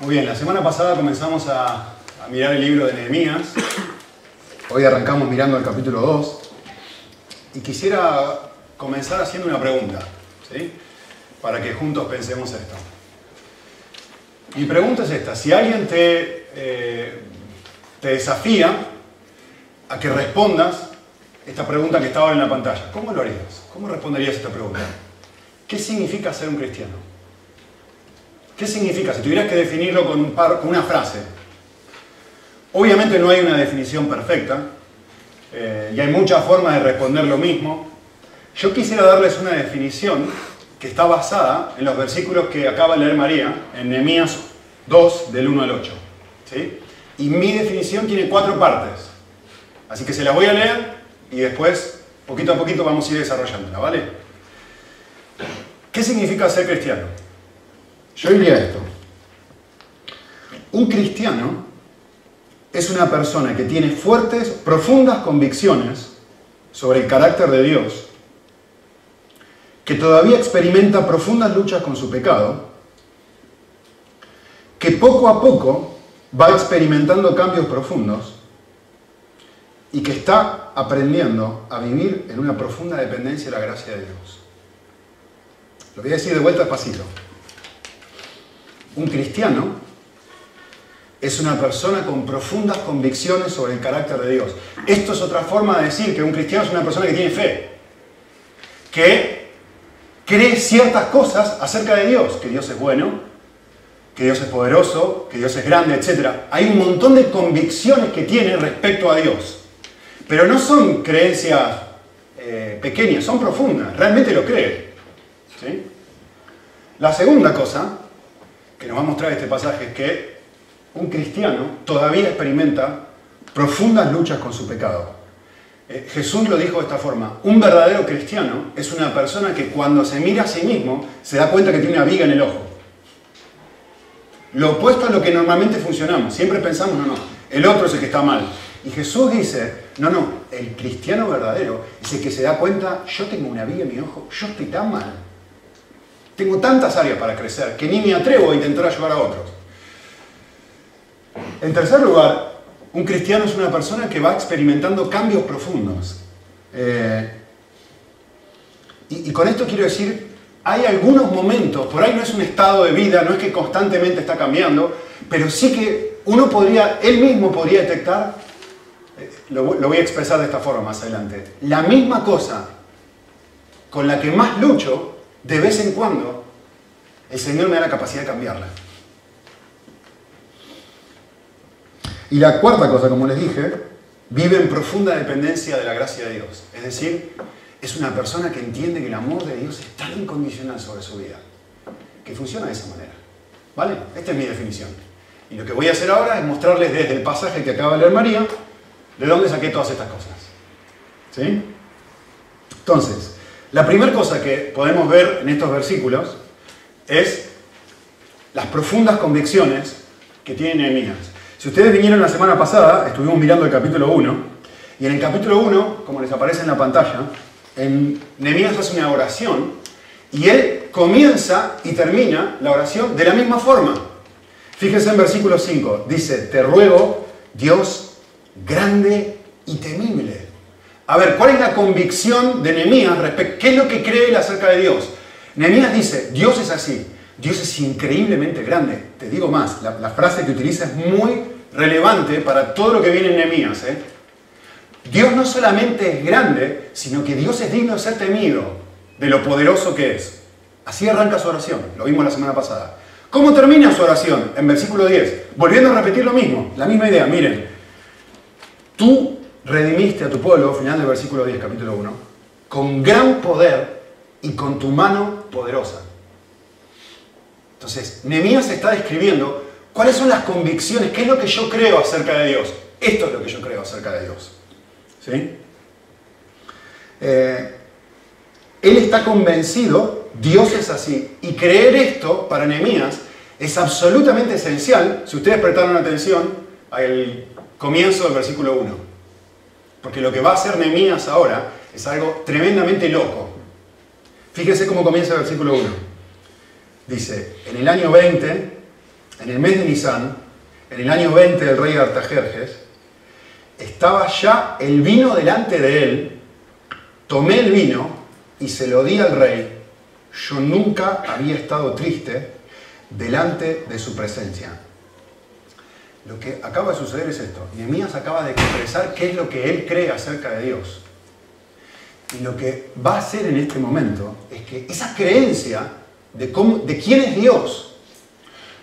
Muy bien, la semana pasada comenzamos a, mirar el libro de Nehemías. Hoy arrancamos mirando el capítulo 2. Y quisiera comenzar haciendo una pregunta, ¿sí? Para que juntos pensemos esto. Mi pregunta es esta, si alguien te, eh, te desafía a que respondas esta pregunta que está ahora en la pantalla, ¿cómo lo harías? ¿Cómo responderías esta pregunta? ¿Qué significa ser un cristiano? ¿Qué significa? Si tuvieras que definirlo con, una frase. Obviamente no hay una definición perfecta eh, y hay muchas formas de responder lo mismo. Yo quisiera darles una definición que está basada en los versículos que acaba de leer María, en Nehemías 2, del 1 al 8. ¿sí? Y mi definición tiene cuatro partes. Así que se las voy a leer y después, poquito a poquito, vamos a ir desarrollándola, ¿vale? ¿Qué significa ser cristiano? Yo diría esto. Un cristiano es una persona que tiene fuertes, profundas convicciones sobre el carácter de Dios, que todavía experimenta profundas luchas con su pecado, que poco a poco va experimentando cambios profundos y que está aprendiendo a vivir en una profunda dependencia de la gracia de Dios. Lo voy a decir de vuelta despacito. Un cristiano es una persona con profundas convicciones sobre el carácter de Dios. Esto es otra forma de decir que un cristiano es una persona que tiene fe, que cree ciertas cosas acerca de Dios, que Dios es bueno, que Dios es poderoso, que Dios es grande, etc. Hay un montón de convicciones que tiene respecto a Dios, pero no son creencias eh, pequeñas, son profundas, realmente lo cree. La segunda cosa que nos va a mostrar este pasaje es que un cristiano todavía experimenta profundas luchas con su pecado. Eh, Jesús lo dijo de esta forma, un verdadero cristiano es una persona que cuando se mira a sí mismo se da cuenta que tiene una viga en el ojo. Lo opuesto a lo que normalmente funcionamos, siempre pensamos, no, no, el otro es el que está mal. Y Jesús dice, no, no, el cristiano verdadero es el que se da cuenta, yo tengo una viga en mi ojo, yo estoy tan mal. Tengo tantas áreas para crecer que ni me atrevo a intentar ayudar a otros. En tercer lugar, un cristiano es una persona que va experimentando cambios profundos. Eh, y, con esto quiero decir, hay algunos momentos, por ahí no es un estado de vida, no es que constantemente está cambiando, pero sí que uno podría, él mismo podría detectar, eh, lo, lo voy a expresar de esta forma más adelante, la misma cosa con la que más lucho, de vez en cuando, el Señor me da la capacidad de cambiarla. Y la cuarta cosa, como les dije, vive en profunda dependencia de la gracia de Dios. Es decir, es una persona que entiende que el amor de Dios es tan incondicional sobre su vida, que funciona de esa manera. ¿Vale? Esta es mi definición. Y lo que voy a hacer ahora es mostrarles desde el pasaje que acaba de leer María, de dónde saqué todas estas cosas. ¿Sí? Entonces, la primera cosa que podemos ver en estos versículos es las profundas convicciones que tiene Nehemías. Si ustedes vinieron la semana pasada, estuvimos mirando el capítulo 1, y en el capítulo 1, como les aparece en la pantalla, Nehemías hace una oración, y él comienza y termina la oración de la misma forma. Fíjense en versículo 5, dice, te ruego, Dios grande y temible. A ver, ¿cuál es la convicción de Nehemías respecto qué es lo que cree él acerca de Dios? Nehemías dice, Dios es así, Dios es increíblemente grande. Te digo más, la, frase que utiliza es muy relevante para todo lo que viene en Nehemías. ¿eh? Dios no solamente es grande, sino que Dios es digno de ser temido de lo poderoso que es. Así arranca su oración, lo vimos la semana pasada. ¿Cómo termina su oración? En versículo 10, volviendo a repetir lo mismo, la misma idea. Miren, tú redimiste a tu pueblo, final del versículo 10, capítulo 1, con gran poder y con tu mano poderosa. Entonces, Nehemías está describiendo cuáles son las convicciones, qué es lo que yo creo acerca de Dios. Esto es lo que yo creo acerca de Dios. ¿Sí? Eh, él está convencido, Dios es así, y creer esto para Nehemías es absolutamente esencial, si ustedes prestaron atención al comienzo del versículo 1. Porque lo que va a hacer Nehemías ahora es algo tremendamente loco. Fíjense cómo comienza el versículo 1. Dice, en el año 20 en el mes de Nisan, en el año 20 del rey Artajerjes, estaba ya el vino delante de él, tomé el vino y se lo di al rey. Yo nunca había estado triste delante de su presencia. Lo que acaba de suceder es esto. Nehemías acaba de expresar qué es lo que él cree acerca de Dios. Y lo que va a hacer en este momento es que esa creencia de, cómo, de quién es Dios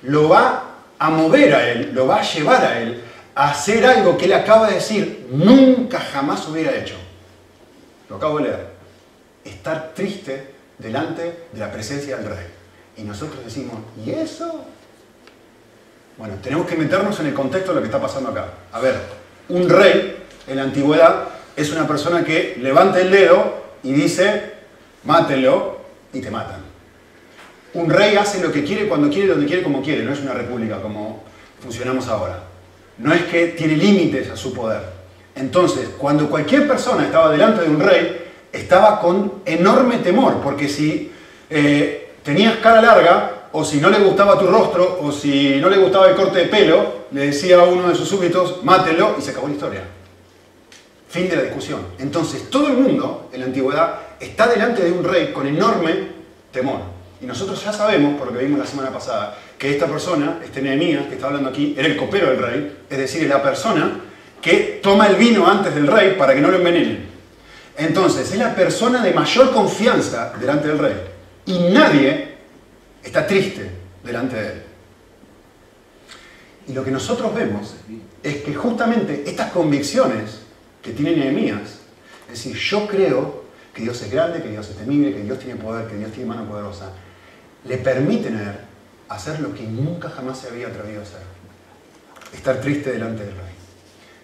lo va a mover a él, lo va a llevar a él a hacer algo que él acaba de decir nunca jamás hubiera hecho. Lo acabo de leer. Estar triste delante de la presencia del rey. Y nosotros decimos, ¿y eso? Bueno, tenemos que meternos en el contexto de lo que está pasando acá. A ver, un rey en la antigüedad es una persona que levanta el dedo y dice, mátenlo y te matan. Un rey hace lo que quiere, cuando quiere, donde quiere, como quiere. No es una república como funcionamos ahora. No es que tiene límites a su poder. Entonces, cuando cualquier persona estaba delante de un rey, estaba con enorme temor, porque si eh, tenías cara larga, o si no le gustaba tu rostro, o si no le gustaba el corte de pelo, le decía a uno de sus súbditos, mátelo, y se acabó la historia. Fin de la discusión. Entonces, todo el mundo en la antigüedad está delante de un rey con enorme temor. Y nosotros ya sabemos, por lo que vimos la semana pasada, que esta persona, este Nehemías que está hablando aquí, era el copero del rey, es decir, es la persona que toma el vino antes del rey para que no lo envenenen. Entonces, es la persona de mayor confianza delante del rey. Y nadie está triste delante de él. Y lo que nosotros vemos es que justamente estas convicciones que tiene Nehemías, es decir, yo creo que Dios es grande, que Dios es temible, que Dios tiene poder, que Dios tiene mano poderosa, le permiten a él hacer lo que nunca jamás se había atrevido a hacer. Estar triste delante del rey.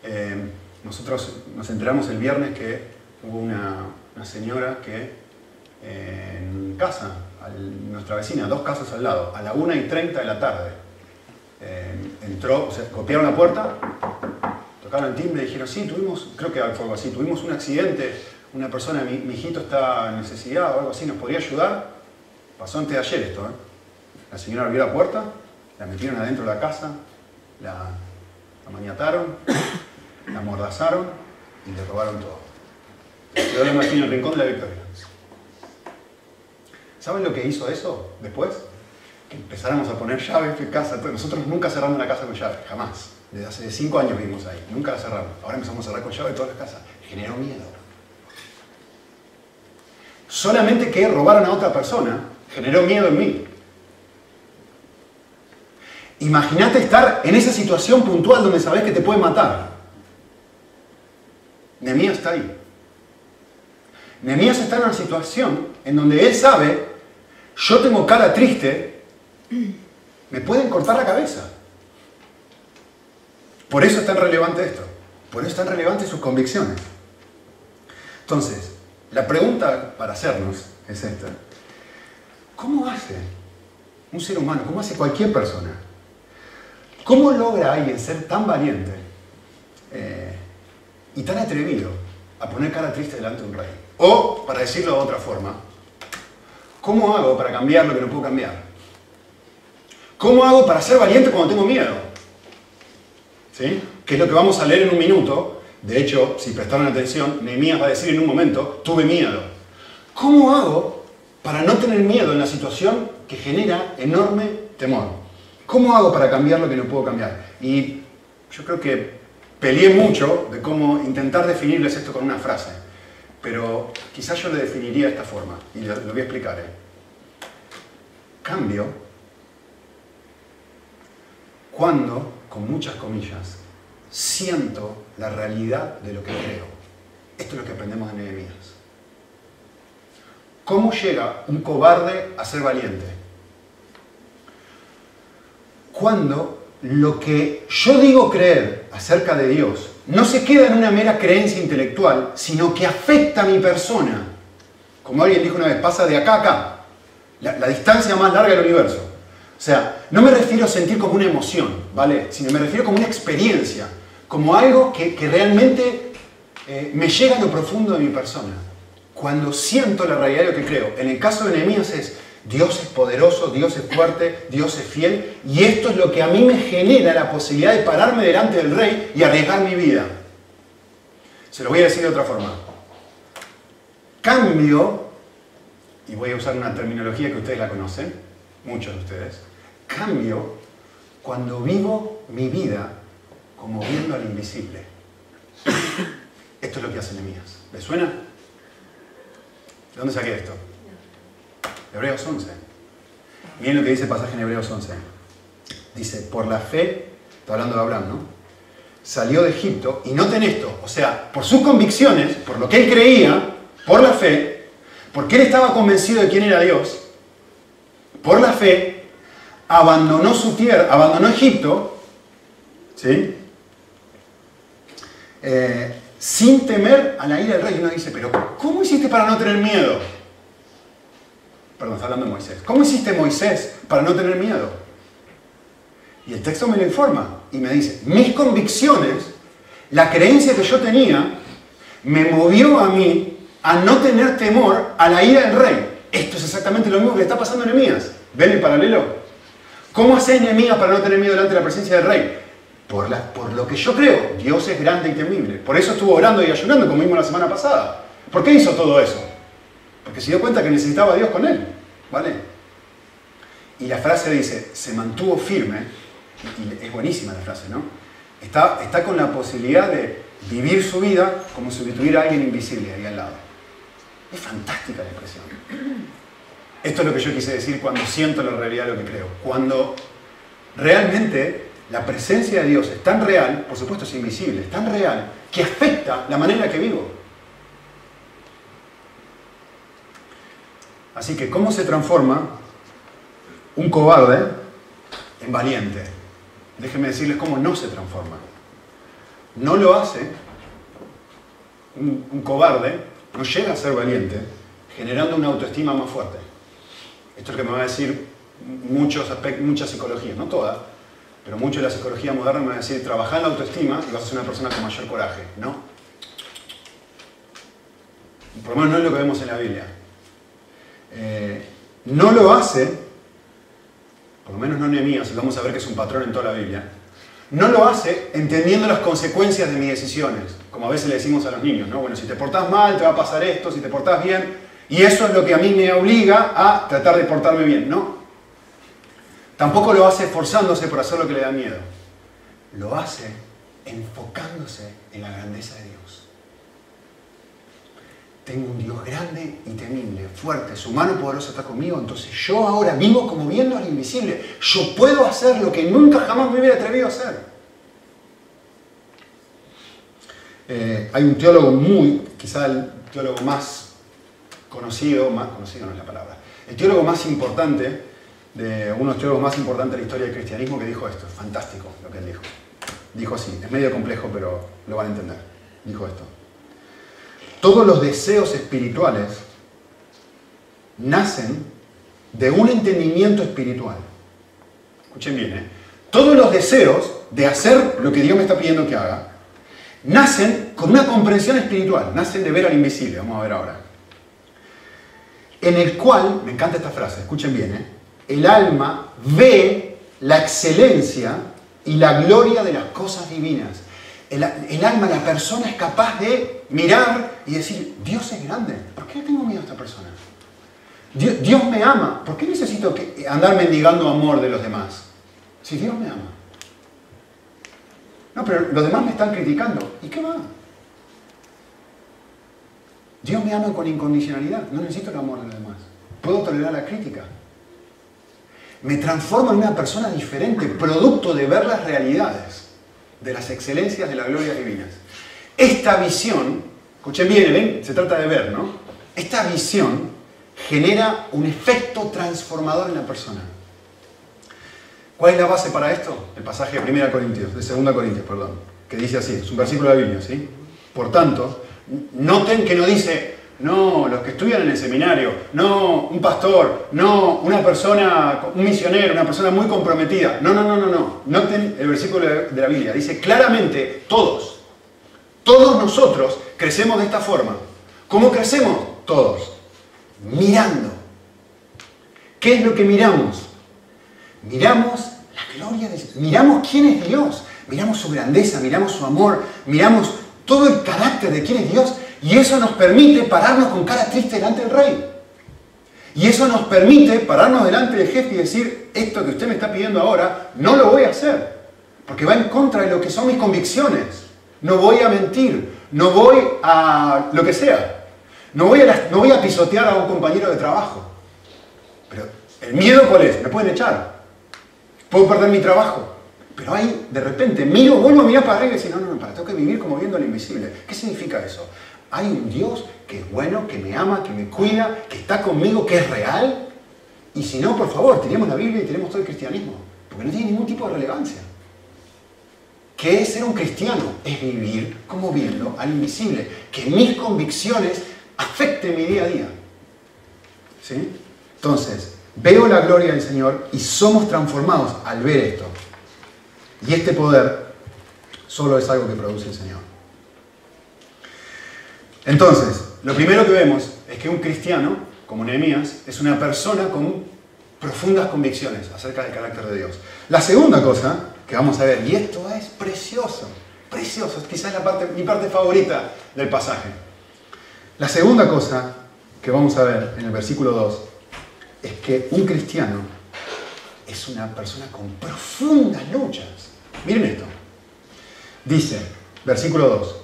Eh, nosotros nos enteramos el viernes que hubo una, señora que en casa, nuestra vecina, dos casas al lado, a la 1 y 30 de la tarde, eh, entró, o sea, copiaron la puerta, tocaron el timbre y dijeron, sí, tuvimos, creo que fue algo así, tuvimos un accidente, una persona, mi, hijito está en necesidad o algo así, ¿nos podría ayudar? Pasó antes de ayer esto, ¿eh? La señora abrió la puerta, la metieron adentro de la casa, la amañataron, la amordazaron y le robaron todo. Quedó la en el rincón de la victoria. ¿Saben lo que hizo eso después? Que empezáramos a poner llaves en casa. Nosotros nunca cerramos la casa con llave, jamás. Desde hace cinco años vivimos ahí, nunca la cerramos. Ahora empezamos a cerrar con llave todas las casas. Generó miedo. Solamente que robaron a otra persona generó miedo en mí. Imagínate estar en esa situación puntual donde sabes que te pueden matar. Nemías está ahí. Nemías está en una situación en donde él sabe, yo tengo cara triste, me pueden cortar la cabeza. Por eso es tan relevante esto. Por eso es tan relevante sus convicciones. Entonces, la pregunta para hacernos es esta. ¿Cómo hace un ser humano, cómo hace cualquier persona ¿Cómo logra alguien ser tan valiente eh, y tan atrevido a poner cara triste delante de un rey? O, para decirlo de otra forma, ¿cómo hago para cambiar lo que no puedo cambiar? ¿Cómo hago para ser valiente cuando tengo miedo? ¿Sí? Que es lo que vamos a leer en un minuto. De hecho, si prestaron atención, Nehemías va a decir en un momento, tuve miedo. ¿Cómo hago para no tener miedo en la situación que genera enorme temor? ¿Cómo hago para cambiar lo que no puedo cambiar? Y yo creo que peleé mucho de cómo intentar definirles esto con una frase, pero quizás yo le definiría de esta forma, y lo, voy a explicar. ¿eh? Cambio cuando, con muchas comillas, siento la realidad de lo que creo. Esto es lo que aprendemos de Nehemías. ¿Cómo llega un cobarde a ser valiente? cuando lo que yo digo creer acerca de Dios no se queda en una mera creencia intelectual, sino que afecta a mi persona. Como alguien dijo una vez, pasa de acá a acá, la, distancia más larga del universo. O sea, no me refiero a sentir como una emoción, ¿vale? Sino me refiero como una experiencia, como algo que, realmente eh, me llega a lo profundo de mi persona. Cuando siento la realidad de lo que creo. En el caso de Nehemías es, Dios es poderoso, Dios es fuerte, Dios es fiel, y esto es lo que a mí me genera la posibilidad de pararme delante del rey y arriesgar mi vida. Se lo voy a decir de otra forma. Cambio, y voy a usar una terminología que ustedes la conocen, muchos de ustedes, cambio cuando vivo mi vida como viendo al invisible. Esto es lo que hacen Nehemías. ¿Les suena? ¿De dónde saqué esto? Hebreos 11. Miren lo que dice el pasaje en Hebreos 11. Dice, por la fe, está hablando de Abraham, ¿no? Salió de Egipto, y noten esto, o sea, por sus convicciones, por lo que él creía, por la fe, porque él estaba convencido de quién era Dios, por la fe, abandonó su tierra, abandonó Egipto, ¿sí? Eh, sin temer a la ira del rey. Uno dice, pero ¿cómo hiciste para no tener miedo? Perdón, está hablando de Moisés. ¿Cómo hiciste Moisés para no tener miedo? Y el texto me lo informa y me dice, mis convicciones, la creencia que yo tenía, me movió a mí a no tener temor a la ira del rey. Esto es exactamente lo mismo que está pasando a Nehemías. ¿Ven el paralelo? ¿Cómo hace Nehemías para no tener miedo delante de la presencia del rey? Por, por lo que yo creo, Dios es grande y temible. Por eso estuvo orando y ayunando, como vimos la semana pasada. ¿Por qué hizo todo eso? Porque se dio cuenta que necesitaba a Dios con él. ¿Vale? Y la frase dice, se mantuvo firme, y es buenísima la frase, ¿no? Está, está con la posibilidad de vivir su vida como si tuviera alguien invisible ahí al lado. Es fantástica la expresión. Esto es lo que yo quise decir cuando siento la realidad de lo que creo. Cuando realmente la presencia de Dios es tan real, por supuesto es invisible, es tan real, que afecta la manera que vivo. Así que, ¿cómo se transforma un cobarde en valiente? Déjenme decirles cómo no se transforma. No lo hace un, cobarde, no llega a ser valiente, generando una autoestima más fuerte. Esto es lo que me va a decir muchos aspectos, mucha psicología, no toda, pero mucho de la psicología moderna me va a decir, trabaja en la autoestima y vas a ser una persona con mayor coraje. No. Por lo menos no es lo que vemos en la Biblia. Eh, no lo hace, por lo menos no Nehemías, vamos a ver que es un patrón en toda la Biblia, no lo hace entendiendo las consecuencias de mis decisiones, como a veces le decimos a los niños, ¿no? Bueno, si te portás mal, te va a pasar esto, si te portás bien, y eso es lo que a mí me obliga a tratar de portarme bien, ¿no? Tampoco lo hace esforzándose por hacer lo que le da miedo. Lo hace enfocándose en la grandeza de Dios. Tengo un Dios grande y temible, fuerte, su mano poderosa está conmigo, entonces yo ahora vivo como viendo al invisible. Yo puedo hacer lo que nunca jamás me hubiera atrevido a hacer. Eh, hay un teólogo muy, quizá el teólogo más conocido, más conocido no es la palabra, el teólogo más importante de uno de los teólogos más importantes de la historia del cristianismo que dijo esto. Fantástico lo que él dijo. Dijo así, es medio complejo, pero lo van a entender. Dijo esto. Todos los deseos espirituales nacen de un entendimiento espiritual. Escuchen bien, ¿eh? Todos los deseos de hacer lo que Dios me está pidiendo que haga, nacen con una comprensión espiritual, nacen de ver al invisible, vamos a ver ahora. En el cual, me encanta esta frase, escuchen bien, ¿eh? el alma ve la excelencia y la gloria de las cosas divinas. El, alma, la persona es capaz de mirar y decir, Dios es grande, ¿por qué tengo miedo a esta persona? Dios, me ama, ¿por qué necesito andar mendigando amor de los demás? Si Dios me ama. No, pero los demás me están criticando. ¿Y qué va? Dios me ama con incondicionalidad. No necesito el amor de los demás. Puedo tolerar la crítica me transforma en una persona diferente, producto de ver las realidades, de las excelencias de las glorias divinas. Esta visión, escuchen bien, ¿ven? se trata de ver, ¿no? Esta visión genera un efecto transformador en la persona. ¿Cuál es la base para esto? El pasaje de 1 Corintios, de 2 Corintios, perdón, que dice así, es un versículo de la Biblia, ¿sí? Por tanto, noten que no dice, no los que estudian en el seminario, no un pastor, no una persona, un misionero, una persona muy comprometida. No, no, no, no, no. Noten el versículo de la Biblia. Dice claramente, todos, todos nosotros crecemos de esta forma. ¿Cómo crecemos? Todos. Mirando. ¿Qué es lo que miramos? Miramos la gloria de Dios. Miramos quién es Dios. Miramos su grandeza, miramos su amor, miramos todo el carácter de quién es Dios. Y eso nos permite pararnos con cara triste delante del rey. Y eso nos permite pararnos delante del jefe y decir, esto que usted me está pidiendo ahora, no lo voy a hacer. Porque va en contra de lo que son mis convicciones. No voy a mentir, no voy a lo que sea. No voy a, pisotear a un compañero de trabajo. Pero el miedo cuál es? Me pueden echar. Puedo perder mi trabajo. Pero ahí, de repente, miro, vuelvo a mirar para arriba y decir, no, no, no, para, tengo que vivir como viendo lo invisible. ¿Qué significa eso? Hay un Dios que es bueno, que me ama, que me cuida, que está conmigo, que es real. Y si no, por favor, tenemos la Biblia y tenemos todo el cristianismo. Porque no tiene ningún tipo de relevancia. ¿Qué es ser un cristiano? Es vivir como viendo al invisible. Que mis convicciones afecten mi día a día. ¿Sí? Entonces, veo la gloria del Señor y somos transformados al ver esto. Y este poder solo es algo que produce el Señor. Entonces, lo primero que vemos es que un cristiano, como Nehemías, es una persona con profundas convicciones acerca del carácter de Dios. La segunda cosa que vamos a ver, y esto es precioso, precioso, quizás la parte, mi parte favorita del pasaje. La segunda cosa que vamos a ver en el versículo 2 es que un cristiano es una persona con profundas luchas. Miren esto. Dice, versículo 2,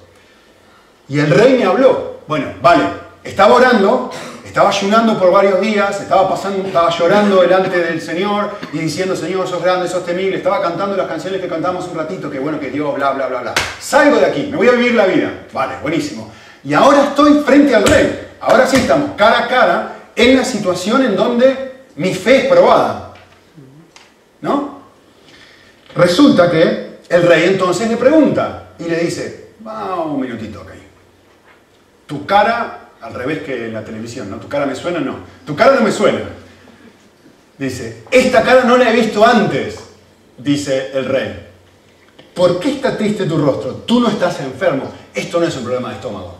y el rey me habló. Bueno, vale, estaba orando, estaba ayunando por varios días, estaba pasando, estaba llorando delante del Señor y diciendo, Señor, sos grande, sos temible. Estaba cantando las canciones que cantamos un ratito, que bueno, que Dios, bla, bla, bla, bla. Salgo de aquí, me voy a vivir la vida. Vale, buenísimo. Y ahora estoy frente al rey. Ahora sí estamos cara a cara en la situación en donde mi fe es probada. ¿No? Resulta que el rey entonces le pregunta y le dice, va un minutito acá. Tu cara, al revés que en la televisión, ¿no? Tu cara me suena, no. Tu cara no me suena. Dice, esta cara no la he visto antes, dice el rey. ¿Por qué está triste tu rostro? Tú no estás enfermo. Esto no es un problema de estómago.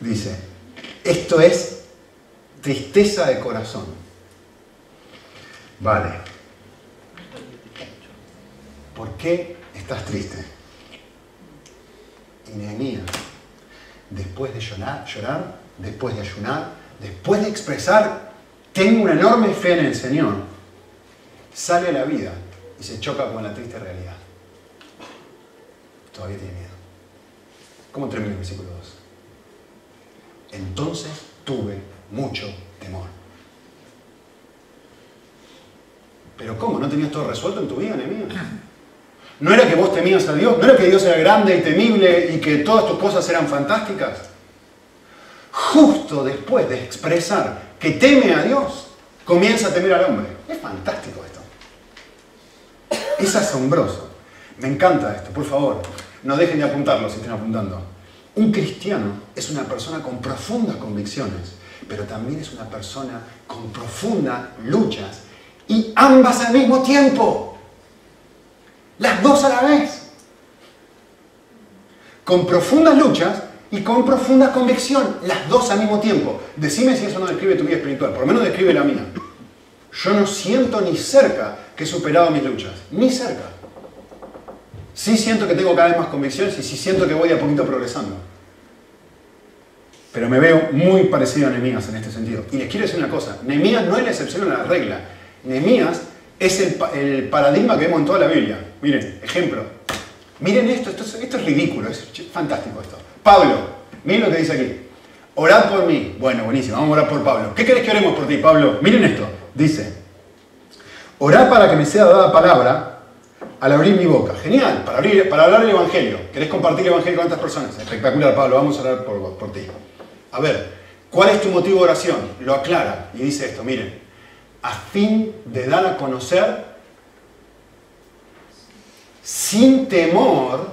Dice, esto es tristeza de corazón. Vale. ¿Por qué estás triste? Y después de llorar, llorar, después de ayunar, después de expresar, tengo una enorme fe en el Señor, sale a la vida y se choca con la triste realidad. Todavía tiene miedo. ¿Cómo termina el versículo 2? Entonces tuve mucho temor. Pero ¿cómo? ¿No tenías todo resuelto en tu vida, enemigo? ¿No era que vos temías a Dios? ¿No era que Dios era grande y temible y que todas tus cosas eran fantásticas? Justo después de expresar que teme a Dios, comienza a temer al hombre. Es fantástico esto. Es asombroso. Me encanta esto, por favor. No dejen de apuntarlo si están apuntando. Un cristiano es una persona con profundas convicciones, pero también es una persona con profundas luchas y ambas al mismo tiempo. Las dos a la vez. Con profundas luchas y con profunda convicción. Las dos al mismo tiempo. Decime si eso no describe tu vida espiritual. Por lo menos describe la mía. Yo no siento ni cerca que he superado mis luchas. Ni cerca. Sí siento que tengo cada vez más convicciones y sí siento que voy a poquito progresando. Pero me veo muy parecido a Nehemías en este sentido. Y les quiero decir una cosa. Nehemías no es la excepción a la regla. Nehemías es el, paradigma que vemos en toda la Biblia. Miren, ejemplo. Miren esto, esto, es ridículo, es fantástico esto. Pablo, miren lo que dice aquí. Orad por mí. Bueno, buenísimo, vamos a orar por Pablo. ¿Qué querés que oremos por ti, Pablo? Miren esto. Dice, orad para que me sea dada palabra al abrir mi boca. Genial, para, abrir, para hablar el Evangelio. ¿Querés compartir el Evangelio con otras personas? Espectacular, Pablo, vamos a orar por, por ti. A ver, ¿cuál es tu motivo de oración? Lo aclara y dice esto, miren a fin de dar a conocer sin temor,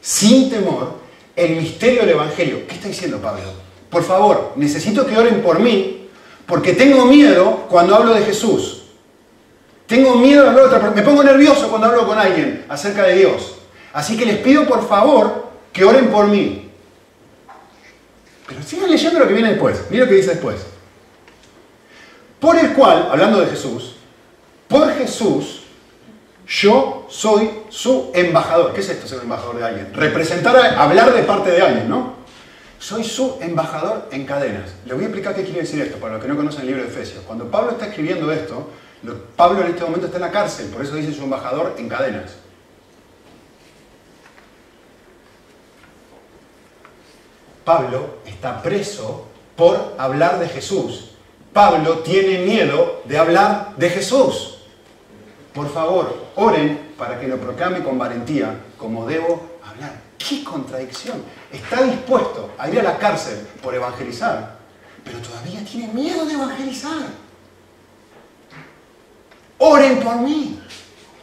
sin temor, el misterio del Evangelio. ¿Qué está diciendo Pablo? Por favor, necesito que oren por mí, porque tengo miedo cuando hablo de Jesús. Tengo miedo de hablar otra persona. Me pongo nervioso cuando hablo con alguien acerca de Dios. Así que les pido por favor que oren por mí. Pero sigan leyendo lo que viene después. Mira lo que dice después por el cual, hablando de Jesús, por Jesús, yo soy su embajador. ¿Qué es esto, ser embajador de alguien? Representar, hablar de parte de alguien, ¿no? Soy su embajador en cadenas. Le voy a explicar qué quiere decir esto, para los que no conocen el libro de Efesios. Cuando Pablo está escribiendo esto, Pablo en este momento está en la cárcel, por eso dice su embajador en cadenas. Pablo está preso por hablar de Jesús. Pablo tiene miedo de hablar de Jesús. Por favor, oren para que lo proclame con valentía, como debo hablar. ¡Qué contradicción! Está dispuesto a ir a la cárcel por evangelizar, pero todavía tiene miedo de evangelizar. Oren por mí.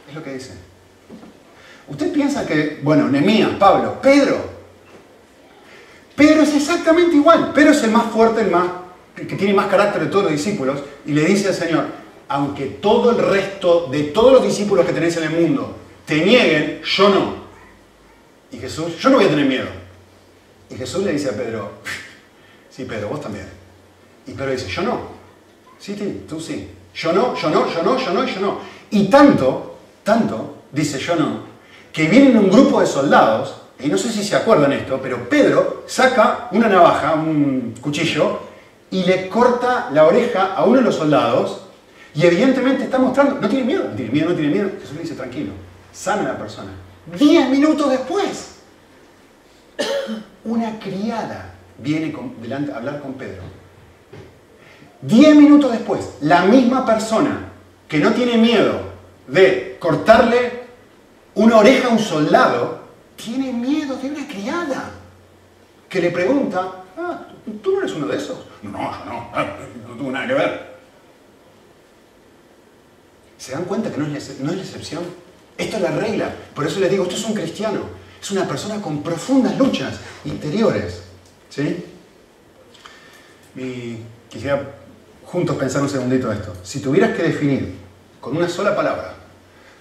Es lo que dice. Usted piensa que, bueno, Nemías, Pablo, Pedro, Pedro es exactamente igual. Pedro es el más fuerte, el más, que tiene más carácter de todos los discípulos, y le dice al Señor, aunque todo el resto de todos los discípulos que tenéis en el mundo te nieguen, yo no. Y Jesús, yo no voy a tener miedo. Y Jesús le dice a Pedro, sí, Pedro, vos también. Y Pedro dice, yo no. Sí, sí, tú sí. Yo no, yo no, yo no, yo no, yo no. Y tanto, tanto, dice yo no, que vienen un grupo de soldados y no sé si se acuerdan esto, pero Pedro saca una navaja, un cuchillo, y le corta la oreja a uno de los soldados, y evidentemente está mostrando, no tiene miedo, no tiene miedo, no tiene miedo. Jesús le dice, tranquilo, sana la persona. Diez minutos después, una criada viene delante a hablar con Pedro. Diez minutos después, la misma persona que no tiene miedo de cortarle una oreja a un soldado, tiene miedo de una criada que le pregunta, ah, ¿tú no eres uno de esos? No, yo no, no tuvo nada que ver. ¿Se dan cuenta que no es, no es la excepción? Esto es la regla. Por eso les digo, esto es un cristiano. Es una persona con profundas luchas interiores. ¿Sí? Quisiera juntos pensar un segundito esto. Si tuvieras que definir con una sola palabra,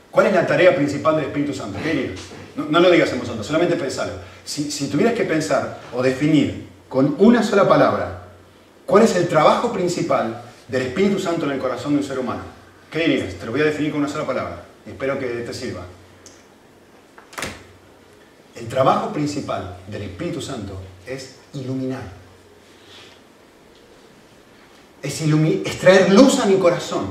¿cuál es la tarea principal del Espíritu Santo? ¿Qué dirías? No, lo digas en voz solamente pensalo. Si, si tuvieras que pensar o definir con una sola palabra cuál es el trabajo principal del Espíritu Santo en el corazón de un ser humano, ¿qué dirías? Te lo voy a definir con una sola palabra. Espero que te sirva. El trabajo principal del Espíritu Santo es iluminar. Es, traer luz a mi corazón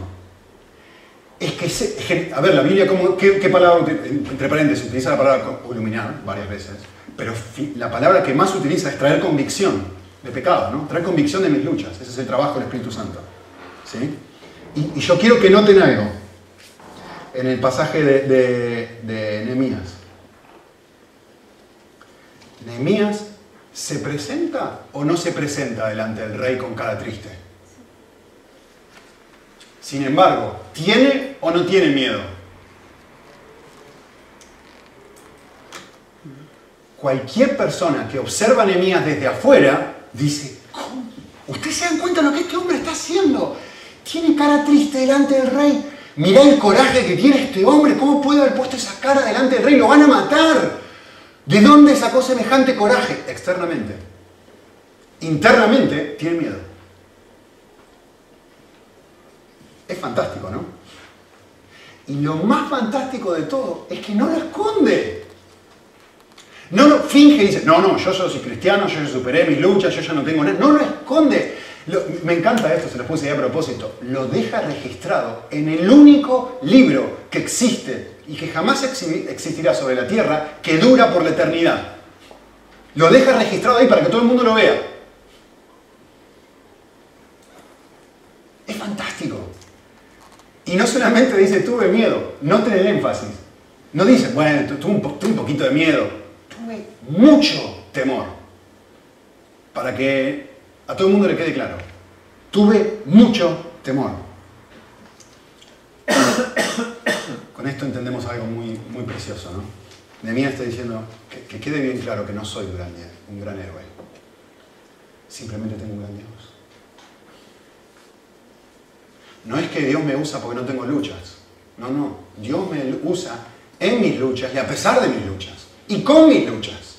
es que, a ver, la Biblia, ¿qué, palabra, entre paréntesis, utiliza la palabra iluminar varias veces, pero la palabra que más utiliza es traer convicción de pecado, ¿no? Traer convicción de mis luchas, ese es el trabajo del Espíritu Santo. ¿sí? Y, yo quiero que noten algo en el pasaje de, de, de Nehemías. Nehemías se presenta o no se presenta delante del rey con cara triste. Sin embargo, ¿tiene o no tiene miedo? Cualquier persona que observa a desde afuera dice, ¿cómo? ¿Ustedes se dan cuenta de lo que este hombre está haciendo? Tiene cara triste delante del rey. Mirá el coraje que tiene este hombre. ¿Cómo puede haber puesto esa cara delante del rey? Lo van a matar. ¿De dónde sacó semejante coraje? Externamente. Internamente tiene miedo. Es fantástico, ¿no? Y lo más fantástico de todo es que no lo esconde. No lo finge y dice, no, no, yo soy cristiano, yo superé mis luchas, yo ya no tengo nada. No lo esconde. me encanta esto, se lo puse ahí a propósito. Lo deja registrado en el único libro que existe y que jamás existirá sobre la tierra, que dura por la eternidad. Lo deja registrado ahí para que todo el mundo lo vea. Es fantástico. Y no solamente dice tuve miedo, no el énfasis. No dice, bueno, tuve un poquito de miedo. Mucho temor. Para que a todo el mundo le quede claro. Tuve mucho temor. Con esto entendemos algo muy, muy precioso, ¿no? mí está diciendo que, que, quede bien claro que no soy un gran, un gran héroe. Simplemente tengo un gran Dios. No es que Dios me usa porque no tengo luchas. No, no. Dios me usa en mis luchas y a pesar de mis luchas. Y con mis luchas.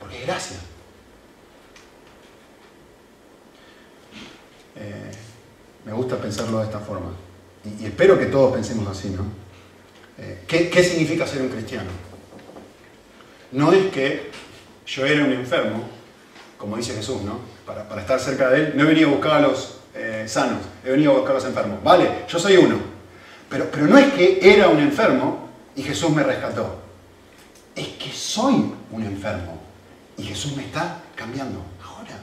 Porque es gracia. Eh, Me gusta pensarlo de esta forma. Y, espero que todos pensemos así, ¿no? Eh, ¿qué, significa ser un cristiano? No es que yo era un enfermo, como dice Jesús, ¿no? Para, estar cerca de Él, no he venido a buscar a los eh, sanos, he venido a buscar a los enfermos. Vale, yo soy uno. Pero, pero no es que era un enfermo y Jesús me rescató. Es que soy un enfermo y Jesús me está cambiando. Ahora.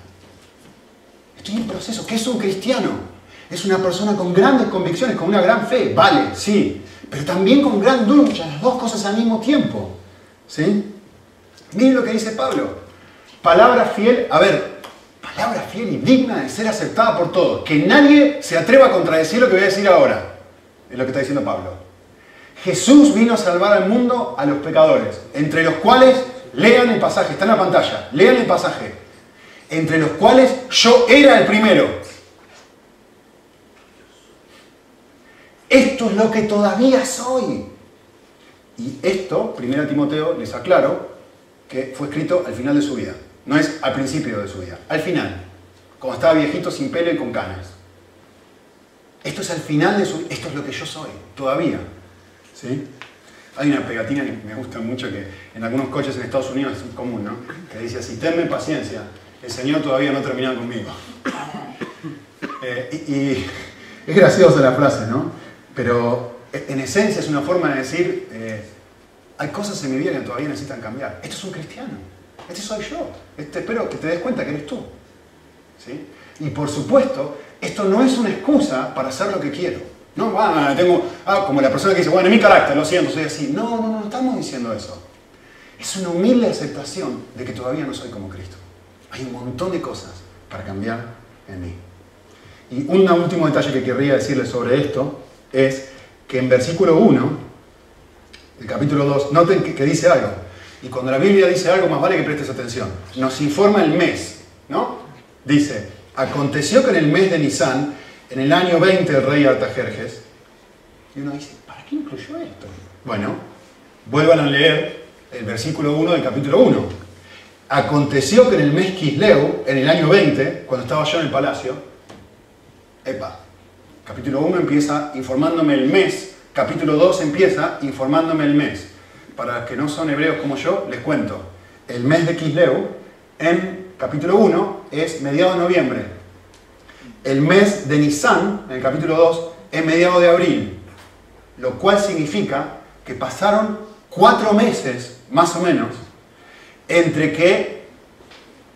Estoy en proceso. ¿Qué es un cristiano? Es una persona con grandes convicciones, con una gran fe, vale, sí, pero también con gran lucha, las dos cosas al mismo tiempo. ¿Sí? Miren lo que dice Pablo. Palabra fiel, a ver, palabra fiel y digna de ser aceptada por todos. Que nadie se atreva a contradecir lo que voy a decir ahora. Es lo que está diciendo Pablo. Jesús vino a salvar al mundo a los pecadores, entre los cuales, lean el pasaje, está en la pantalla, lean el pasaje, entre los cuales yo era el primero. Esto es lo que todavía soy. Y esto, 1 Timoteo, les aclaro, que fue escrito al final de su vida. No es al principio de su vida, al final. Como estaba viejito, sin pelo y con canas. Esto es al final de su vida. Esto es lo que yo soy, todavía. ¿Sí? Hay una pegatina que me gusta mucho que en algunos coches en Estados Unidos es común, ¿no? Que dice así, tenme paciencia, el Señor todavía no termina conmigo. Eh, y es graciosa la frase, ¿no? Pero en esencia es una forma de decir, eh, hay cosas en mi vida que todavía necesitan cambiar. Esto es un cristiano. Este soy yo. Este, espero que te des cuenta que eres tú. ¿Sí? Y por supuesto, esto no es una excusa para hacer lo que quiero. No, ah, tengo, ah, como la persona que dice, bueno, en mi carácter, lo siento, soy así. No, no, no estamos diciendo eso. Es una humilde aceptación de que todavía no soy como Cristo. Hay un montón de cosas para cambiar en mí. Y un último detalle que querría decirles sobre esto es que en versículo 1, del capítulo 2, noten que, dice algo. Y cuando la Biblia dice algo, más vale que prestes atención. Nos informa el mes, ¿no? Dice, aconteció que en el mes de Nisan, en el año 20 del rey Artajerjes, y uno dice, ¿para qué incluyó esto? Bueno, vuelvan a leer el versículo 1 del capítulo 1. Aconteció que en el mes Kisleu, en el año 20, cuando estaba yo en el palacio, epa, Capítulo 1 empieza informándome el mes, capítulo 2 empieza informándome el mes. Para los que no son hebreos como yo, les cuento. El mes de Kisleu, en capítulo 1, es mediado de noviembre. El mes de Nisan, en el capítulo 2, es mediado de abril. Lo cual significa que pasaron cuatro meses, más o menos, entre que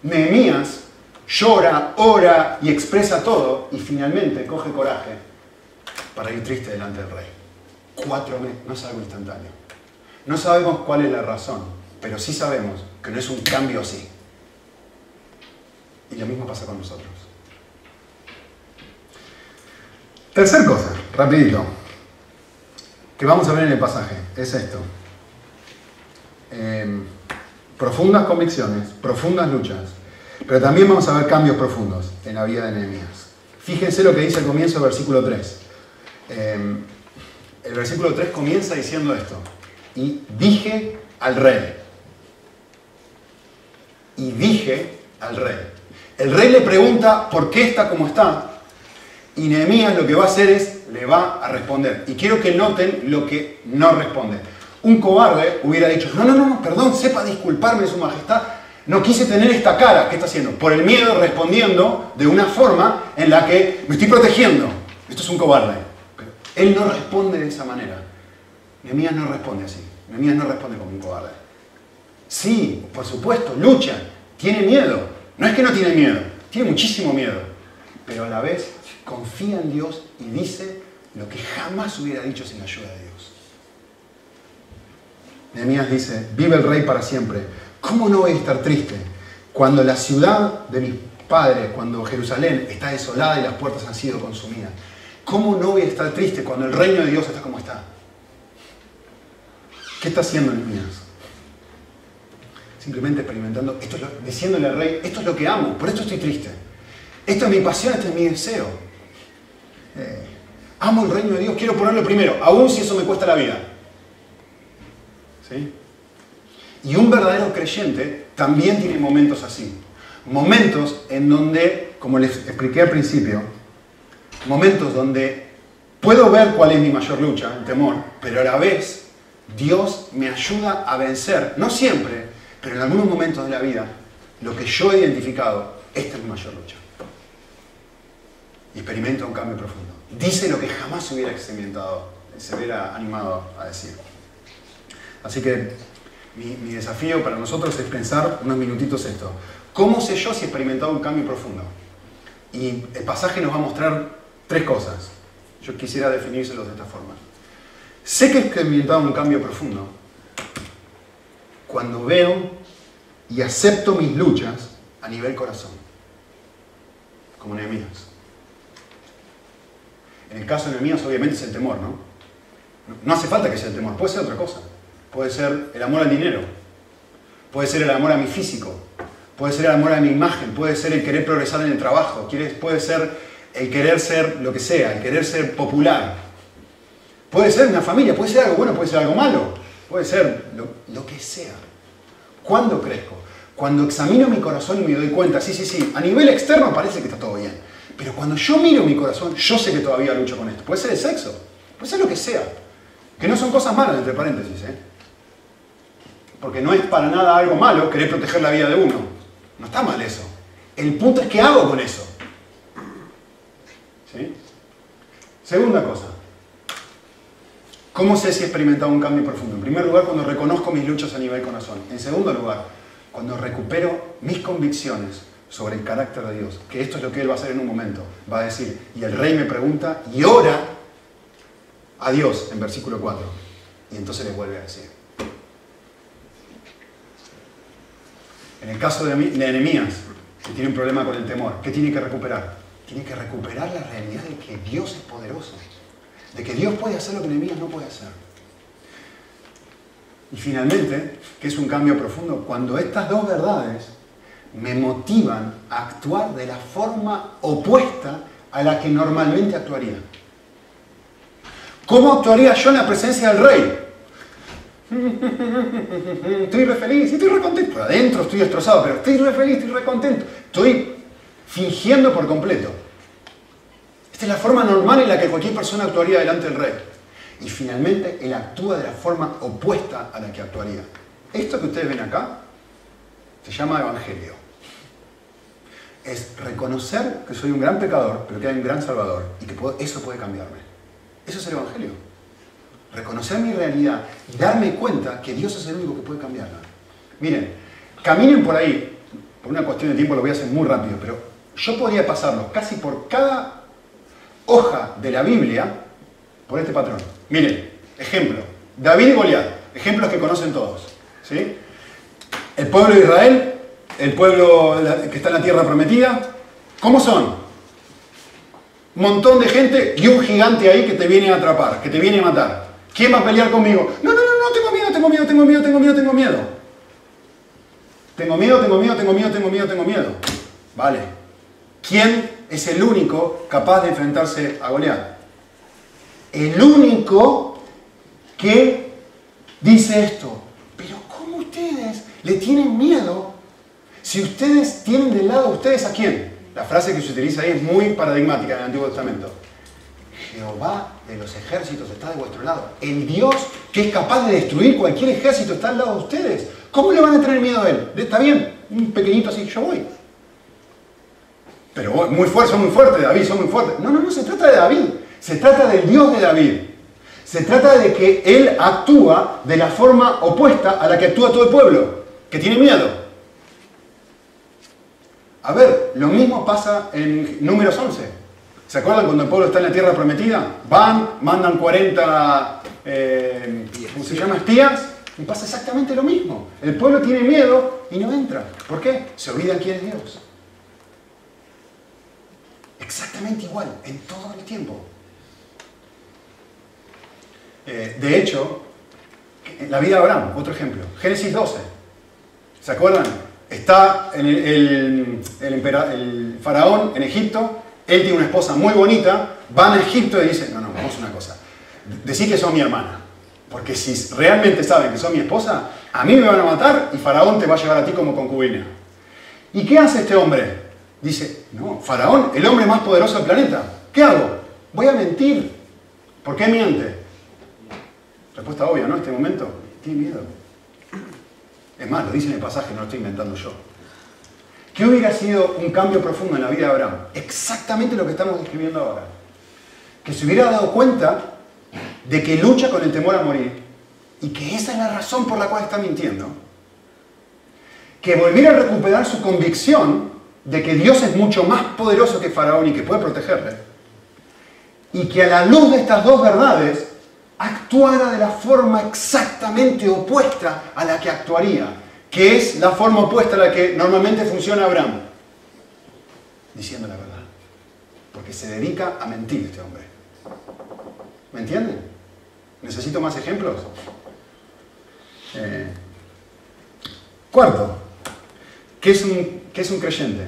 Nehemías llora, ora y expresa todo y finalmente coge coraje para ir triste delante del rey. Cuatro meses, no es algo instantáneo. No sabemos cuál es la razón, pero sí sabemos que no es un cambio así. Y lo mismo pasa con nosotros. Tercer cosa, rapidito, que vamos a ver en el pasaje, es esto. Em, profundas convicciones, profundas luchas, pero también vamos a ver cambios profundos en la vida de Nehemías. Fíjense lo que dice al comienzo del versículo 3. Em, el versículo 3 comienza diciendo esto. Y dije al rey. Y dije al rey. El rey le pregunta por qué está como está. Y Nehemías lo que va a hacer es, le va a responder. Y quiero que noten lo que no responde. Un cobarde hubiera dicho, no, no, no, perdón, sepa disculparme, su majestad, no quise tener esta cara. ¿Qué está haciendo? Por el miedo respondiendo de una forma en la que me estoy protegiendo. Esto es un cobarde. Pero él no responde de esa manera. Nehemías no responde así. Nehemías no responde como un cobarde. Sí, por supuesto, lucha, tiene miedo. No es que no tiene miedo, tiene muchísimo miedo. Pero a la vez confía en Dios y dice lo que jamás hubiera dicho sin la ayuda de Dios. Nehemías dice, vive el rey para siempre ¿Cómo no voy a estar triste cuando la ciudad de mis padres, cuando Jerusalén está desolada y las puertas han sido consumidas? ¿Cómo no voy a estar triste cuando el reino de Dios está como está? ¿Qué está haciendo Nehemías? Simplemente experimentando, esto diciéndole al rey, esto es lo que amo, por esto estoy triste. Esto es mi pasión, esto es mi deseo. Eh, amo el reino de Dios, quiero ponerlo primero, aun si eso me cuesta la vida. ¿Sí? Y un verdadero creyente también tiene momentos así. Momentos en donde, como les expliqué al principio, momentos donde puedo ver cuál es mi mayor lucha, el temor, pero a la vez Dios me ayuda a vencer, no siempre, pero en algunos momentos de la vida, lo que yo he identificado, esta es mi mayor lucha. Y experimento un cambio profundo. Dice lo que jamás se hubiera experimentado, se hubiera animado a decir. Así que mi, mi desafío para nosotros es pensar unos minutitos esto. ¿Cómo sé yo si he experimentado un cambio profundo? Y el pasaje nos va a mostrar tres cosas. Yo quisiera definírselos de esta forma. Sé que he experimentado un cambio profundo cuando veo y acepto mis luchas a nivel corazón, como Nehemías. En el caso de Nehemías obviamente es el temor, ¿no? No hace falta que sea el temor, puede ser otra cosa. Puede ser el amor al dinero, puede ser el amor a mi físico, puede ser el amor a mi imagen, puede ser el querer progresar en el trabajo, puede ser el querer ser lo que sea, el querer ser popular. Puede ser una familia, puede ser algo bueno, puede ser algo malo, puede ser lo, lo que sea. ¿Cuándo crezco? Cuando examino mi corazón y me doy cuenta, sí, sí, sí, a nivel externo parece que está todo bien. Pero cuando yo miro mi corazón, yo sé que todavía lucho con esto. Puede ser el sexo, puede ser lo que sea. Que no son cosas malas, entre paréntesis. ¿eh? Porque no es para nada algo malo querer proteger la vida de uno. No está mal eso. El punto es qué hago con eso. ¿Sí? Segunda cosa. ¿Cómo sé si he experimentado un cambio profundo? En primer lugar, cuando reconozco mis luchas a nivel corazón. En segundo lugar, cuando recupero mis convicciones sobre el carácter de Dios, que esto es lo que Él va a hacer en un momento. Va a decir, y el rey me pregunta, y ora a Dios, en versículo 4. Y entonces le vuelve a decir. En el caso de Nehemías, que tiene un problema con el temor, ¿qué tiene que recuperar? Tiene que recuperar la realidad de que Dios es poderoso, de que Dios puede hacer lo que Nehemías no puede hacer. Y finalmente, que es un cambio profundo, cuando estas dos verdades me motivan a actuar de la forma opuesta a la que normalmente actuaría. ¿Cómo actuaría yo en la presencia del rey? Estoy re feliz, estoy re contento. Adentro estoy destrozado, pero estoy re feliz, estoy re contento. Estoy fingiendo por completo. Esta es la forma normal en la que cualquier persona actuaría delante del rey. Y finalmente él actúa de la forma opuesta a la que actuaría. Esto que ustedes ven acá se llama evangelio. Es reconocer que soy un gran pecador, pero que hay un gran salvador y que eso puede cambiarme. Eso es el evangelio. Reconocer mi realidad y darme cuenta que Dios es el único que puede cambiarla. Miren, caminen por ahí, por una cuestión de tiempo lo voy a hacer muy rápido, pero yo podría pasarlos casi por cada hoja de la Biblia por este patrón. Miren, ejemplo, David y Goliat, ejemplos que conocen todos. ¿sí? El pueblo de Israel, el pueblo que está en la tierra prometida, ¿cómo son? Un montón de gente y un gigante ahí que te viene a atrapar, que te viene a matar. ¿Quién va a pelear conmigo? No, no, no, no, tengo miedo, tengo miedo, tengo miedo, tengo miedo, tengo miedo. Tengo miedo, tengo miedo, tengo miedo, tengo miedo, tengo miedo. Vale. ¿Quién es el único capaz de enfrentarse a Goliat? el único que dice esto. Pero ¿cómo ustedes le tienen miedo si ustedes tienen del lado ustedes a quién? La frase que se utiliza ahí es muy paradigmática en el Antiguo Testamento. Jehová de los ejércitos está de vuestro lado. El Dios que es capaz de destruir cualquier ejército está al lado de ustedes. ¿Cómo le van a tener miedo a él? Está bien, un pequeñito así, yo voy. Pero muy fuerte, son muy fuerte, David, son muy fuertes. No, no, no, se trata de David. Se trata del Dios de David. Se trata de que Él actúa de la forma opuesta a la que actúa todo el pueblo, que tiene miedo. A ver, lo mismo pasa en Números 11. ¿Se acuerdan cuando el pueblo está en la tierra prometida? Van, mandan 40, eh, ¿cómo se llama? Espías, y pasa exactamente lo mismo. El pueblo tiene miedo y no entra. ¿Por qué? Se olvidan quién es Dios. Exactamente igual, en todo el tiempo. Eh, de hecho, la vida de Abraham, otro ejemplo. Génesis 12. ¿Se acuerdan? Está en el, faraón en Egipto, él tiene una esposa muy bonita, van a Egipto y dicen, no, no, vamos a una cosa, decir que son mi hermana, porque si realmente saben que son mi esposa, a mí me van a matar y faraón te va a llevar a ti como concubina. ¿Y qué hace este hombre? Dice, no, faraón, el hombre más poderoso del planeta, ¿qué hago? Voy a mentir. ¿Por qué miente? Respuesta obvia, ¿no? En este momento. Tiene miedo. Es más, lo dice en el pasaje, no lo estoy inventando yo. ¿Qué hubiera sido un cambio profundo en la vida de Abraham? Exactamente lo que estamos describiendo ahora. Que se hubiera dado cuenta de que lucha con el temor a morir y que esa es la razón por la cual está mintiendo. Que volviera a recuperar su convicción de que Dios es mucho más poderoso que Faraón y que puede protegerle. Y que a la luz de estas dos verdades actuara de la forma exactamente opuesta a la que actuaría, que es la forma opuesta a la que normalmente funciona Abraham, diciendo la verdad. Porque se dedica a mentir este hombre. ¿Me entienden? ¿Necesito más ejemplos? Eh, cuarto, ¿qué es, un, ¿qué es un creyente?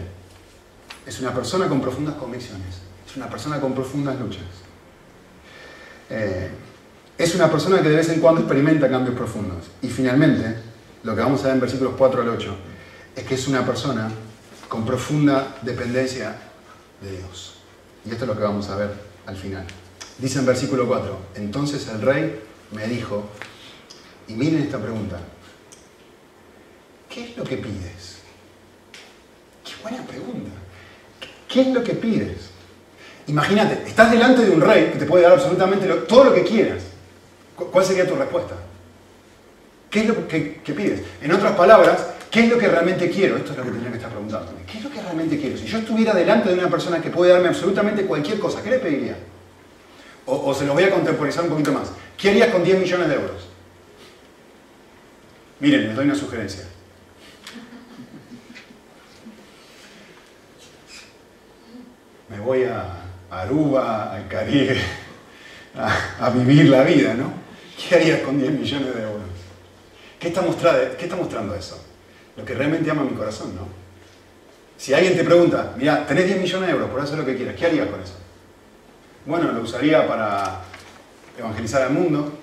Es una persona con profundas convicciones, es una persona con profundas luchas. Eh, es una persona que de vez en cuando experimenta cambios profundos. Y finalmente, lo que vamos a ver en versículos 4 al 8, es que es una persona con profunda dependencia de Dios. Y esto es lo que vamos a ver al final. Dice en versículo 4, entonces el rey me dijo, y miren esta pregunta, ¿qué es lo que pides? Qué buena pregunta. ¿Qué es lo que pides? Imagínate, estás delante de un rey que te puede dar absolutamente todo lo que quieras. ¿Cuál sería tu respuesta? ¿Qué es lo que, pides? En otras palabras, ¿qué es lo que realmente quiero? Esto es lo que tendría que estar preguntándome. ¿Qué es lo que realmente quiero? Si yo estuviera delante de una persona que puede darme absolutamente cualquier cosa, ¿qué le pediría? O, se lo voy a contemporizar un poquito más. ¿Qué harías con 10 millones de euros? Miren, les doy una sugerencia. Me voy a Aruba, al Caribe, a vivir la vida, ¿no? ¿Qué harías con 10 millones de euros? ¿Qué está, mostrando, ¿Qué está mostrando eso? Lo que realmente ama mi corazón, ¿no? Si alguien te pregunta, mira, tenés 10 millones de euros, por hacer lo que quieras, ¿qué harías con eso? Bueno, lo usaría para evangelizar al mundo,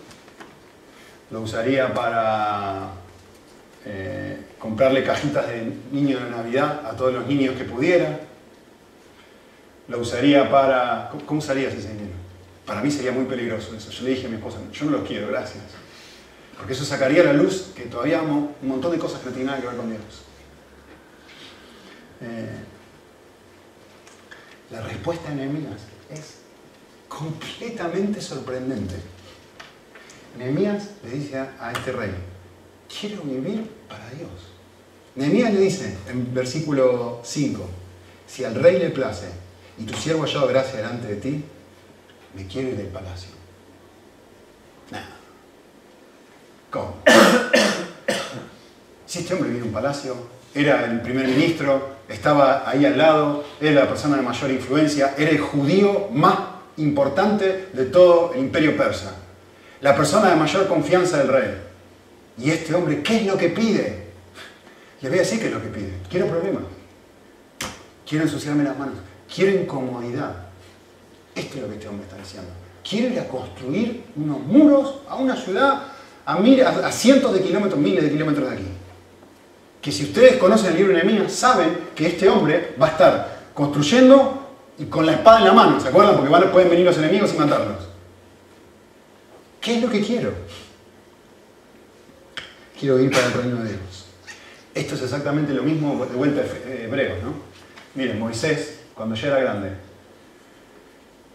lo usaría para eh, comprarle cajitas de niño de Navidad a todos los niños que pudiera, lo usaría para... ¿Cómo usarías ese dinero? Para mí sería muy peligroso eso. Yo le dije a mi esposa, yo no lo quiero, gracias. Porque eso sacaría a la luz que todavía amo un montón de cosas que no tienen nada que ver con Dios. Eh, la respuesta de Nehemías es completamente sorprendente. Nehemías le dice a, este rey, quiero vivir para Dios. Nehemías le dice en versículo 5, si al rey le place y tu siervo ha hallado gracia delante de ti, me quiero ir del palacio. Nada. ¿Cómo? si este hombre vive en un palacio, era el primer ministro, estaba ahí al lado, era la persona de mayor influencia, era el judío más importante de todo el imperio persa, la persona de mayor confianza del rey. Y este hombre, ¿qué es lo que pide? Le voy a decir qué es lo que pide. Quiero problemas. Quiero ensuciarme las manos. Quiero incomodidad. Esto es lo que este hombre está diciendo. Quiere ir a construir unos muros a una ciudad a, cientos de kilómetros, miles de kilómetros de aquí. Que si ustedes conocen el libro de Nehemías, saben que este hombre va a estar construyendo y con la espada en la mano, ¿se acuerdan? Porque pueden venir los enemigos y matarlos. ¿Qué es lo que quiero? Quiero ir para el reino de Dios. Esto es exactamente lo mismo de vuelta a Hebreos, ¿no? Miren, Moisés, cuando ya era grande,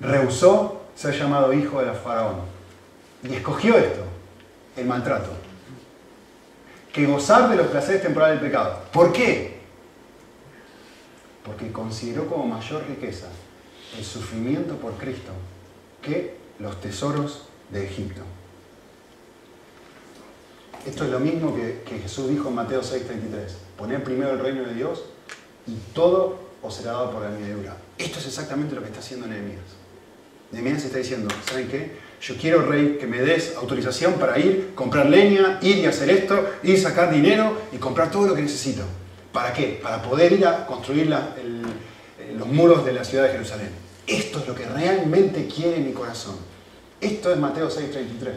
rehusó ser llamado hijo de la faraón. Y escogió esto, el maltrato. Que gozar de los placeres temporales del pecado. ¿Por qué? Porque consideró como mayor riqueza el sufrimiento por Cristo que los tesoros de Egipto. Esto es lo mismo que, Jesús dijo en Mateo 6:33. Poner primero el reino de Dios y todo os será dado por la añadidura. Esto es exactamente lo que está haciendo Nehemías. Nehemías está diciendo, ¿saben qué? Yo quiero, rey, que me des autorización para ir, comprar leña, ir y hacer esto, ir sacar dinero y comprar todo lo que necesito. ¿Para qué? Para poder ir a construir eh, los muros de la ciudad de Jerusalén. Esto es lo que realmente quiere mi corazón. Esto es Mateo 6:33.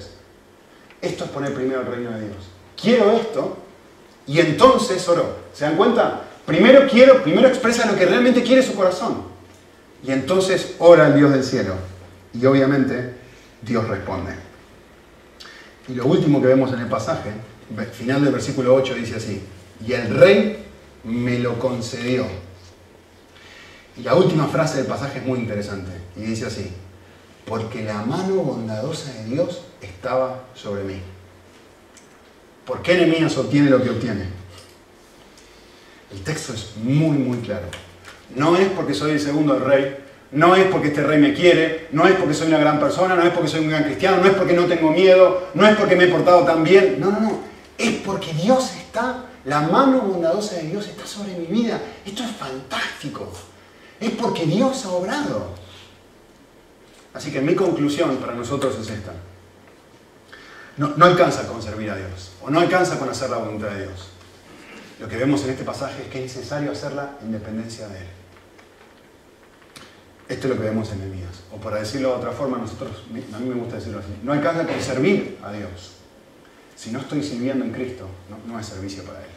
Esto es poner primero el reino de Dios. Quiero esto y entonces oro. ¿Se dan cuenta? Primero quiero, primero expresa lo que realmente quiere su corazón. Y entonces ora al Dios del cielo Y obviamente Dios responde. Y lo último que vemos en el pasaje, final del versículo 8, dice así, y el rey me lo concedió. Y la última frase del pasaje es muy interesante, y dice así, porque la mano bondadosa de Dios estaba sobre mí. ¿Por qué Nehemías obtiene lo que obtiene? El texto es muy, muy claro. No es porque soy el segundo rey, no es porque este rey me quiere, no es porque soy una gran persona, no es porque soy un gran cristiano, no es porque no tengo miedo, no es porque me he portado tan bien. No, no, no. Es porque Dios está, la mano bondadosa de Dios está sobre mi vida. Esto es fantástico. Es porque Dios ha obrado. Así que mi conclusión para nosotros es esta. No, alcanza con servir a Dios, o no alcanza con hacer la voluntad de Dios. Lo que vemos en este pasaje es que es necesario hacerla en dependencia de Él. Esto es lo que vemos en Nehemías. O para decirlo de otra forma, nosotros, a mí me gusta decirlo así, no alcanza con servir a Dios. Si no estoy sirviendo en Cristo, no, es servicio para Él.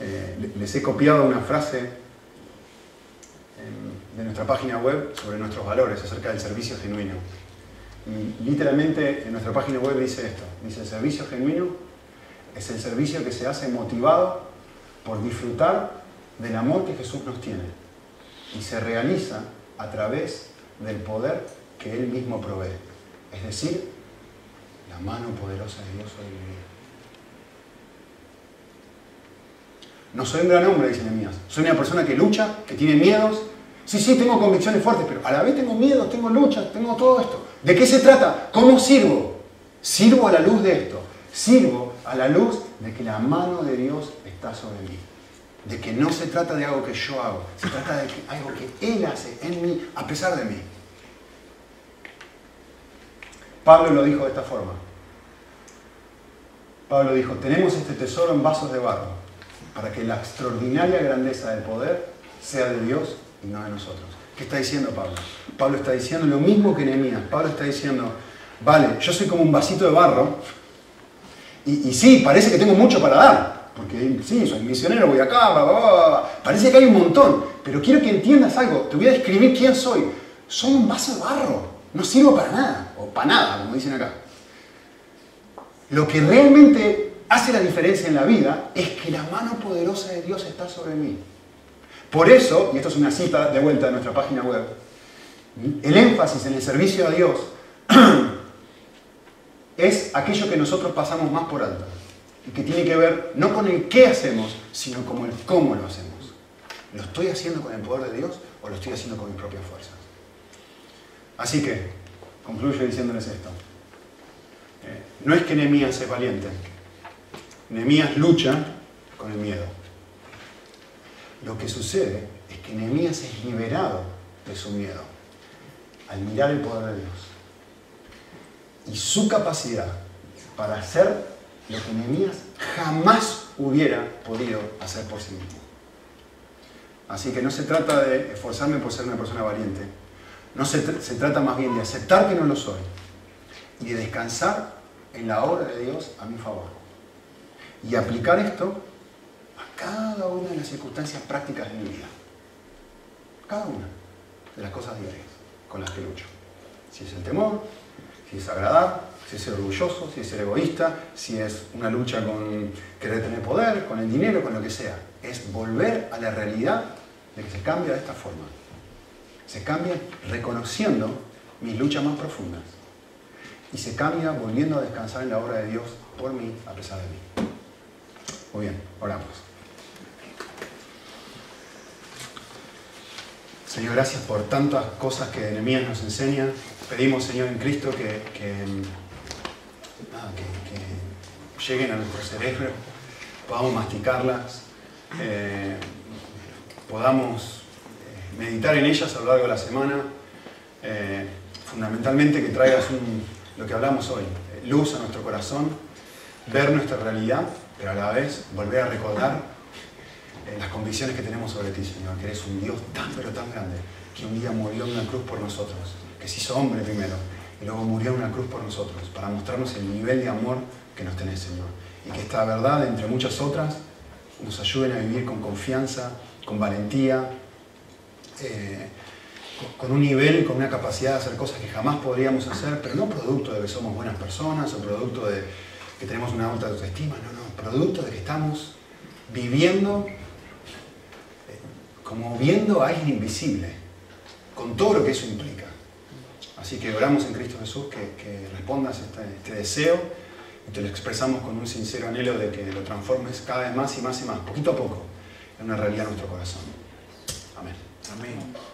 Eh, les he copiado una frase de nuestra página web sobre nuestros valores acerca del servicio genuino. Y literalmente en nuestra página web dice esto, dice el servicio genuino es el servicio que se hace motivado por disfrutar del amor que Jesús nos tiene y se realiza a través del poder que Él mismo provee. Es decir, la mano poderosa de Dios sobre mi vida. No soy un gran hombre, dice Nehemías. Soy una persona que lucha, que tiene miedos. Sí, sí, tengo convicciones fuertes, pero a la vez tengo miedos, tengo luchas, tengo todo esto. ¿De qué se trata? ¿Cómo sirvo? Sirvo a la luz de esto. Sirvo a la luz de que la mano de Dios está sobre mí de que no se trata de algo que yo hago, se trata de algo que Él hace en mí, a pesar de mí. Pablo lo dijo de esta forma. Pablo dijo, tenemos este tesoro en vasos de barro, para que la extraordinaria grandeza del poder sea de Dios y no de nosotros. ¿Qué está diciendo Pablo? Pablo está diciendo lo mismo que Nehemías. Pablo está diciendo, vale, yo soy como un vasito de barro, y sí, parece que tengo mucho para dar, porque sí, soy misionero, voy acá, parece que hay un montón, pero quiero que entiendas algo, te voy a describir quién soy. Soy un vaso de barro, no sirvo para nada, o para nada, como dicen acá. Lo que realmente hace la diferencia en la vida es que la mano poderosa de Dios está sobre mí. Por eso, y esto es una cita de vuelta de nuestra página web, el énfasis en el servicio a Dios es aquello que nosotros pasamos más por alto que tiene que ver no con el qué hacemos, sino con el cómo lo hacemos. ¿Lo estoy haciendo con el poder de Dios o lo estoy haciendo con mis propias fuerzas? Así que, concluyo diciéndoles esto. Eh, no es que Nehemías sea valiente. Nehemías lucha con el miedo. Lo que sucede es que Nehemías es liberado de su miedo al mirar el poder de Dios. Y su capacidad para hacer lo que Nehemías jamás hubiera podido hacer por sí mismo. Así que no se trata de esforzarme por ser una persona valiente, no se, se trata más bien de aceptar que no lo soy y de descansar en la obra de Dios a mi favor. Y aplicar esto a cada una de las circunstancias prácticas de mi vida. Cada una de las cosas diarias con las que lucho. Si es el temor, si es agradar, si es ser orgulloso, si es ser egoísta, si es una lucha con querer tener poder, con el dinero, con lo que sea. Es volver a la realidad de que se cambia de esta forma. Se cambia reconociendo mis luchas más profundas. Y se cambia volviendo a descansar en la obra de Dios por mí, a pesar de mí. Muy bien, oramos. Señor, gracias por tantas cosas que Enemías nos enseña. Pedimos, Señor, en Cristo que, lleguen a nuestro cerebro, podamos masticarlas, eh, podamos eh, meditar en ellas a lo largo de la semana, eh, fundamentalmente que traigas lo que hablamos hoy, luz a nuestro corazón, ver nuestra realidad, pero a la vez volver a recordar las convicciones que tenemos sobre ti, Señor, que eres un Dios tan pero tan grande, que un día murió en una cruz por nosotros, que se hizo hombre primero, y luego murió en una cruz por nosotros, para mostrarnos el nivel de amor que nos tenés, Señor. Y que esta verdad, entre muchas otras, nos ayuden a vivir con confianza, con valentía, eh, con un nivel, con una capacidad de hacer cosas que jamás podríamos hacer, pero no producto de que somos buenas personas o producto de que tenemos una alta autoestima, no, no, producto de que estamos viviendo eh, como viendo a alguien invisible, con todo lo que eso implica. Así que oramos en Cristo Jesús que, respondas este, este deseo y te lo expresamos con un sincero anhelo de que lo transformes cada vez más y más y más, poquito a poco, en una realidad en nuestro corazón. Amén. Amén.